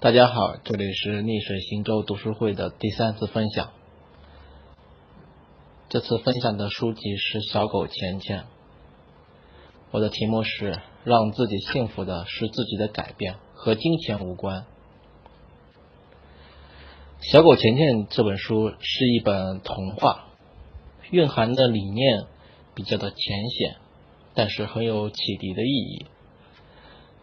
大家好，这里是逆水行舟读书会的第三次分享。这次分享的书籍是《小狗钱钱》，我的题目是“让自己幸福的是自己的改变，和金钱无关”。《小狗钱钱》这本书是一本童话，蕴含的理念比较的浅显，但是很有启迪的意义。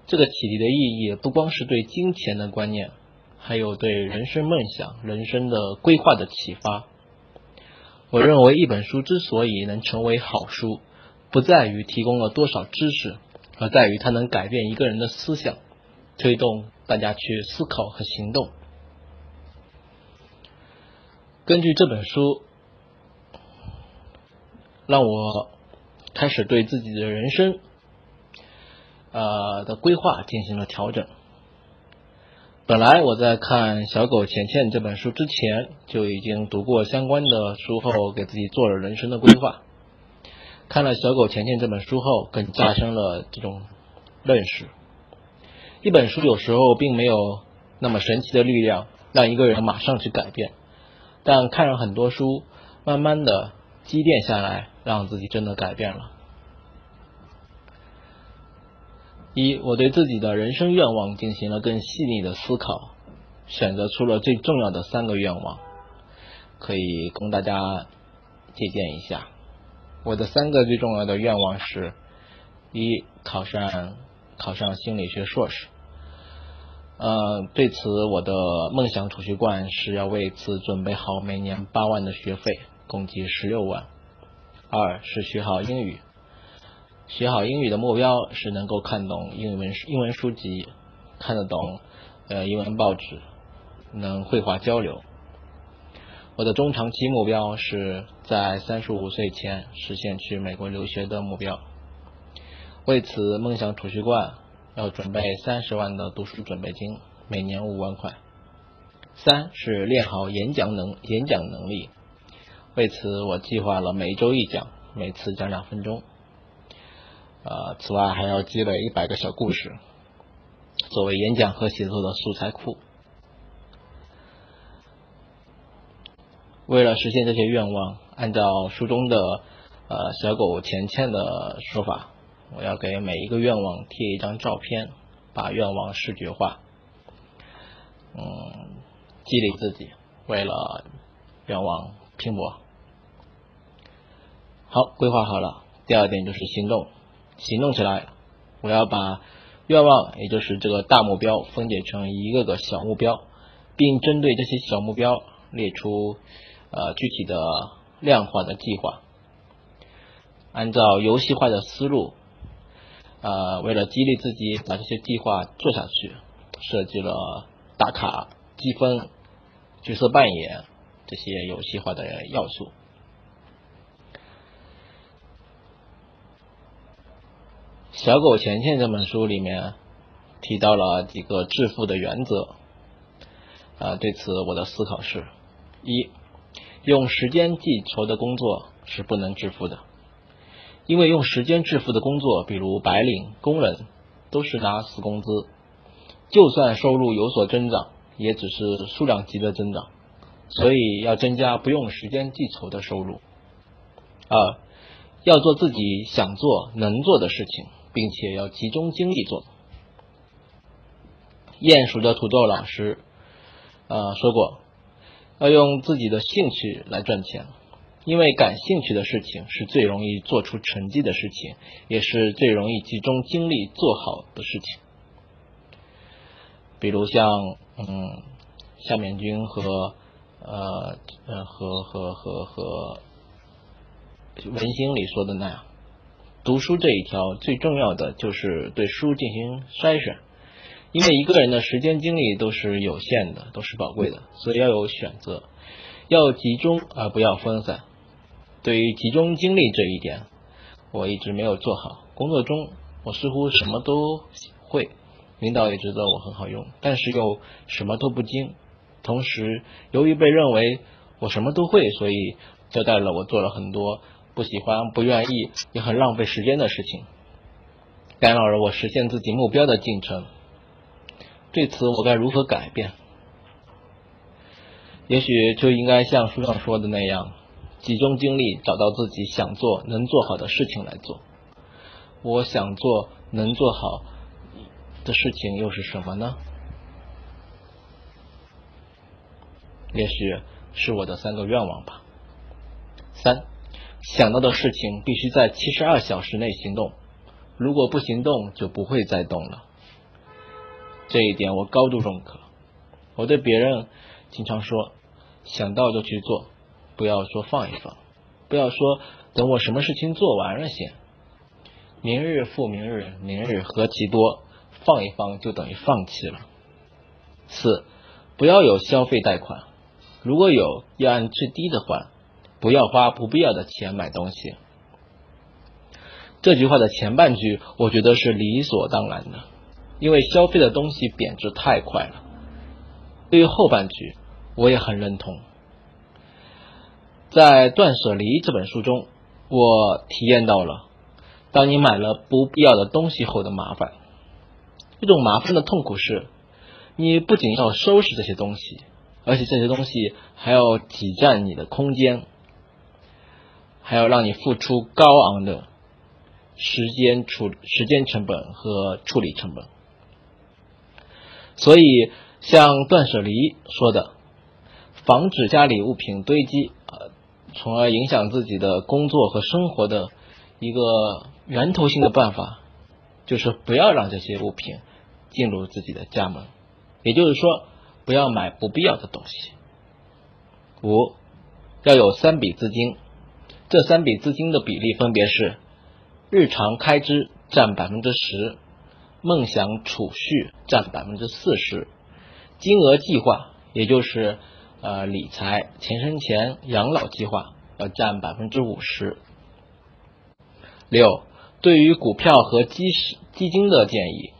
这个启迪的意义不光是对金钱的观念，还有对人生梦想、人生的规划的启发。我认为一本书之所以能成为好书，不在于提供了多少知识，而在于它能改变一个人的思想，推动大家去思考和行动。根据这本书，让我开始对自己的人生。呃的规划进行了调整。本来我在看《小狗钱钱》这本书之前就已经读过相关的书后，给自己做了人生的规划。看了《小狗钱钱》这本书后，更加深了这种认识。一本书有时候并没有那么神奇的力量，让一个人马上去改变。但看了很多书，慢慢的积淀下来，让自己真的改变了。一，我对自己的人生愿望进行了更细腻的思考，选择出了最重要的三个愿望，可以供大家借鉴一下。我的三个最重要的愿望是：一，考上考上心理学硕士。呃，对此，我的梦想储蓄罐是要为此准备好每年八万的学费，共计十六万。二是学好英语。学好英语的目标是能够看懂英文英文书籍，看得懂呃英文报纸，能绘画交流。我的中长期目标是在三十五岁前实现去美国留学的目标。为此，梦想储蓄罐要准备三十万的读书准备金，每年五万块。三是练好演讲能演讲能力。为此，我计划了每周一讲，每次讲两分钟。呃，此外还要积累一百个小故事，作为演讲和写作的素材库。为了实现这些愿望，按照书中的呃小狗钱钱的说法，我要给每一个愿望贴一张照片，把愿望视觉化，嗯，激励自己，为了愿望拼搏。好，规划好了，第二点就是行动。行动起来！我要把愿望，也就是这个大目标，分解成一个个小目标，并针对这些小目标列出呃具体的量化的计划。按照游戏化的思路，呃，为了激励自己把这些计划做下去，设计了打卡、积分、角色扮演这些游戏化的要素。小狗钱钱这本书里面提到了几个致富的原则，啊，对此我的思考是：一，用时间计酬的工作是不能致富的，因为用时间致富的工作，比如白领、工人，都是拿死工资，就算收入有所增长，也只是数量级的增长，所以要增加不用时间计酬的收入。二，要做自己想做、能做的事情。并且要集中精力做。鼹鼠的土豆老师呃说过，要用自己的兴趣来赚钱，因为感兴趣的事情是最容易做出成绩的事情，也是最容易集中精力做好的事情。比如像嗯夏面君和呃呃和和和和文心里说的那样。读书这一条最重要的就是对书进行筛选，因为一个人的时间精力都是有限的，都是宝贵的，所以要有选择，要集中而不要分散。对于集中精力这一点，我一直没有做好。工作中我似乎什么都会，领导也觉得我很好用，但是又什么都不精。同时，由于被认为我什么都会，所以交代了我做了很多。不喜欢、不愿意，也很浪费时间的事情，干扰了我实现自己目标的进程。对此我该如何改变？也许就应该像书上说的那样，集中精力找到自己想做、能做好的事情来做。我想做、能做好的事情又是什么呢？也许是我的三个愿望吧。三，想到的事情必须在七十二小时内行动，如果不行动，就不会再动了。这一点我高度认可。我对别人经常说：“想到就去做，不要说放一放，不要说等我什么事情做完了先。明日复明日，明日何其多，放一放就等于放弃了。”四，不要有消费贷款。如果有，要按最低的还，不要花不必要的钱买东西。这句话的前半句，我觉得是理所当然的，因为消费的东西贬值太快了。对于后半句，我也很认同。在《断舍离》这本书中，我体验到了，当你买了不必要的东西后的麻烦。这种麻烦的痛苦是，你不仅要收拾这些东西。而且这些东西还要挤占你的空间，还要让你付出高昂的时间处时间成本和处理成本。所以，像断舍离说的，防止家里物品堆积，呃，从而影响自己的工作和生活的一个源头性的办法，就是不要让这些物品进入自己的家门。也就是说。不要买不必要的东西。五，要有三笔资金，这三笔资金的比例分别是：日常开支占百分之十，梦想储蓄占百分之四十，金额计划也就是呃理财、钱生钱、养老计划要占百分之五十。六，对于股票和基基金的建议，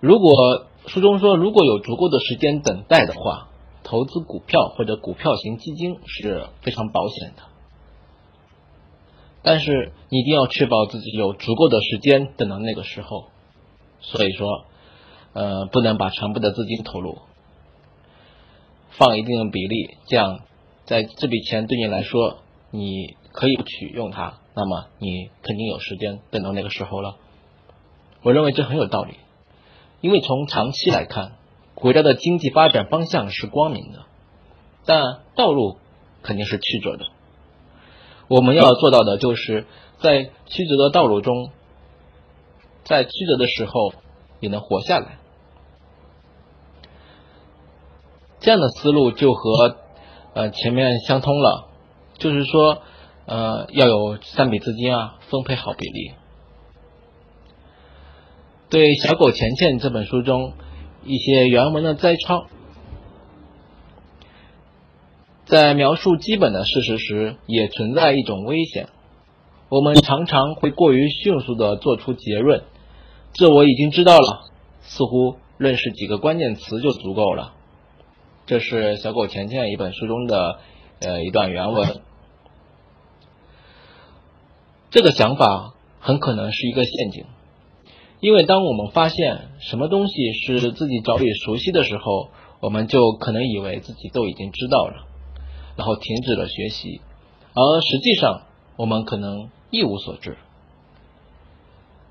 如果。书中说，如果有足够的时间等待的话，投资股票或者股票型基金是非常保险的。但是你一定要确保自己有足够的时间等到那个时候。所以说，呃，不能把全部的资金投入，放一定的比例，这样在这笔钱对你来说，你可以取用它，那么你肯定有时间等到那个时候了。我认为这很有道理。因为从长期来看，国家的经济发展方向是光明的，但道路肯定是曲折的。我们要做到的就是在曲折的道路中，在曲折的时候也能活下来。这样的思路就和呃前面相通了，就是说呃要有三笔资金啊，分配好比例。对《小狗钱钱》这本书中一些原文的摘抄，在描述基本的事实时，也存在一种危险。我们常常会过于迅速的做出结论，这我已经知道了，似乎认识几个关键词就足够了。这是《小狗钱钱》一本书中的呃一段原文。这个想法很可能是一个陷阱。因为当我们发现什么东西是自己早已熟悉的时候，我们就可能以为自己都已经知道了，然后停止了学习，而实际上我们可能一无所知。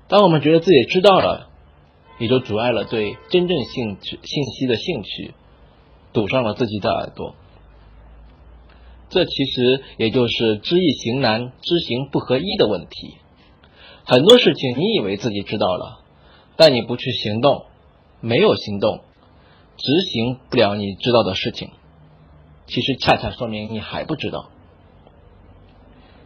当我们觉得自己知道了，也就阻碍了对真正兴趣信息的兴趣，堵上了自己的耳朵。这其实也就是知易行难、知行不合一的问题。很多事情你以为自己知道了。但你不去行动，没有行动，执行不了你知道的事情，其实恰恰说明你还不知道。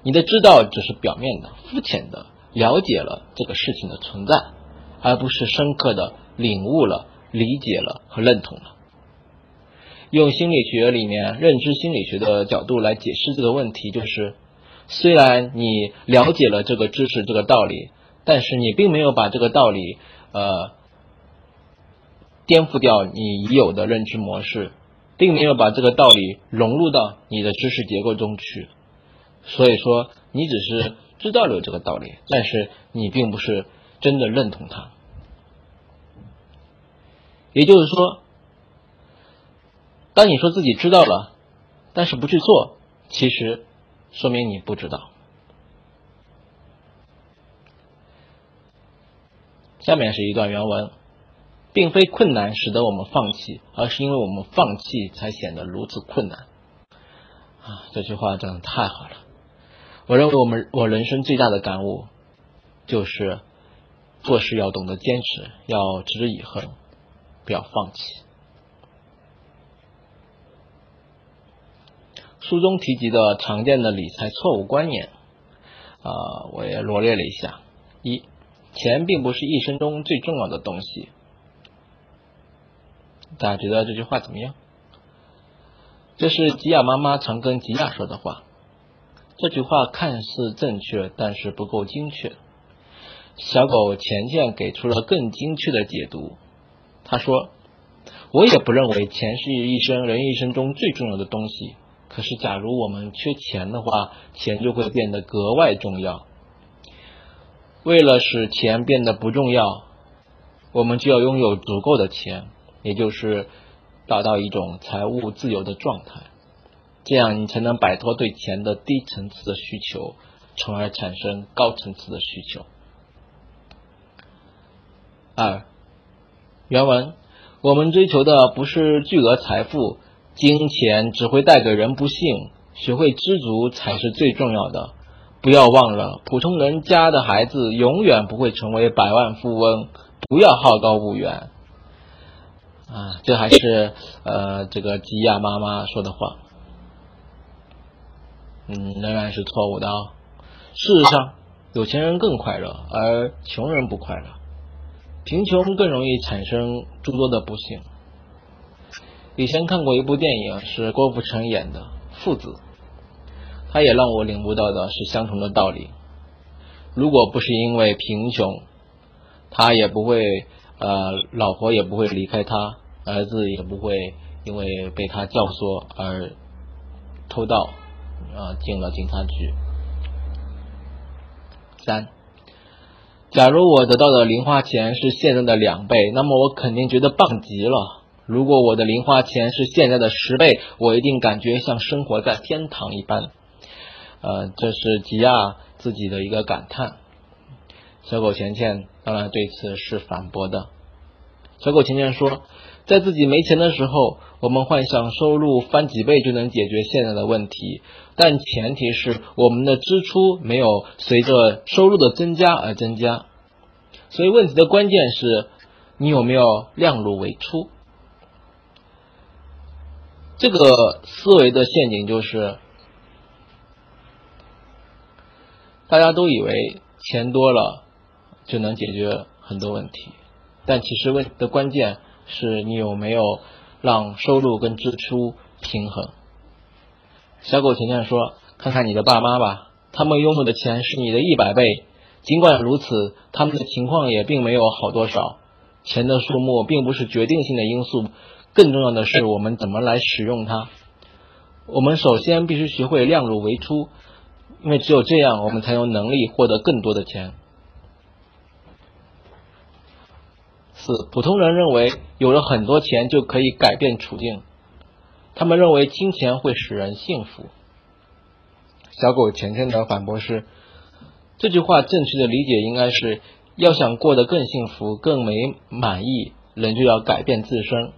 你的知道只是表面的、肤浅的了解了这个事情的存在，而不是深刻的领悟了、理解了和认同了。用心理学里面认知心理学的角度来解释这个问题，就是虽然你了解了这个知识、这个道理，但是你并没有把这个道理。呃，颠覆掉你已有的认知模式，并没有把这个道理融入到你的知识结构中去。所以说，你只是知道了这个道理，但是你并不是真的认同它。也就是说，当你说自己知道了，但是不去做，其实说明你不知道。下面是一段原文，并非困难使得我们放弃，而是因为我们放弃才显得如此困难。啊，这句话真的太好了！我认为我们我人生最大的感悟就是做事要懂得坚持，要持之以恒，不要放弃。书中提及的常见的理财错误观念啊，我也罗列了一下：一。钱并不是一生中最重要的东西，大家觉得这句话怎么样？这是吉亚妈妈常跟吉亚说的话。这句话看似正确，但是不够精确。小狗钱钱给出了更精确的解读。他说：“我也不认为钱是一生人一生中最重要的东西。可是，假如我们缺钱的话，钱就会变得格外重要。”为了使钱变得不重要，我们就要拥有足够的钱，也就是达到一种财务自由的状态。这样，你才能摆脱对钱的低层次的需求，从而产生高层次的需求。二，原文：我们追求的不是巨额财富，金钱只会带给人不幸，学会知足才是最重要的。不要忘了，普通人家的孩子永远不会成为百万富翁。不要好高骛远啊！这还是呃，这个吉亚妈妈说的话，嗯，仍然是错误的啊。事实上，有钱人更快乐，而穷人不快乐。贫穷更容易产生诸多的不幸。以前看过一部电影，是郭富城演的《父子》。他也让我领悟到的是相同的道理。如果不是因为贫穷，他也不会呃，老婆也不会离开他，儿子也不会因为被他教唆而偷盗啊进了警察局。三，假如我得到的零花钱是现在的两倍，那么我肯定觉得棒极了。如果我的零花钱是现在的十倍，我一定感觉像生活在天堂一般。呃，这是吉亚自己的一个感叹。小狗钱钱当然对此是反驳的。小狗钱钱说，在自己没钱的时候，我们幻想收入翻几倍就能解决现在的问题，但前提是我们的支出没有随着收入的增加而增加。所以问题的关键是你有没有量入为出。这个思维的陷阱就是。大家都以为钱多了就能解决很多问题，但其实问的关键是你有没有让收入跟支出平衡。小狗钱钱说：“看看你的爸妈吧，他们拥有的钱是你的一百倍。尽管如此，他们的情况也并没有好多少。钱的数目并不是决定性的因素，更重要的是我们怎么来使用它。我们首先必须学会量入为出。”因为只有这样，我们才有能力获得更多的钱。四，普通人认为有了很多钱就可以改变处境，他们认为金钱会使人幸福。小狗钱钱的反驳是：这句话正确的理解应该是要想过得更幸福、更美满意，人就要改变自身。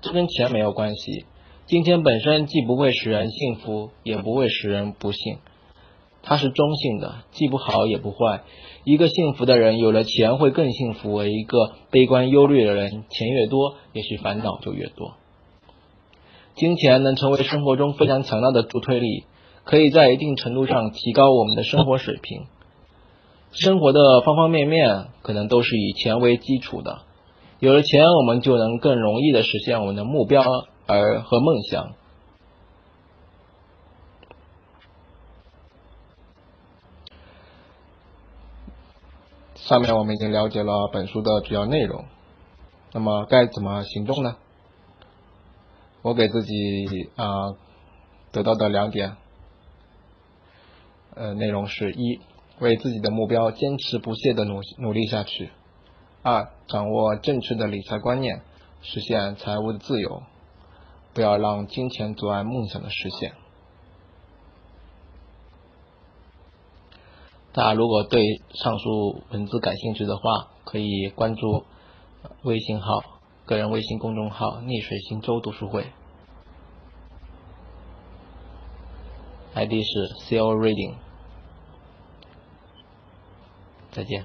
这跟钱没有关系，金钱本身既不会使人幸福，也不会使人不幸。它是中性的，既不好也不坏。一个幸福的人有了钱会更幸福，而一个悲观忧虑的人，钱越多，也许烦恼就越多。金钱能成为生活中非常强大的助推力，可以在一定程度上提高我们的生活水平。生活的方方面面可能都是以钱为基础的。有了钱，我们就能更容易的实现我们的目标而和梦想。上面我们已经了解了本书的主要内容，那么该怎么行动呢？我给自己啊得到的两点呃内容是一为自己的目标坚持不懈的努努力下去；二掌握正确的理财观念，实现财务的自由，不要让金钱阻碍梦想的实现。大家如果对上述文字感兴趣的话，可以关注微信号、个人微信公众号“逆水行舟读书会 ”，ID 是 C O Reading。再见。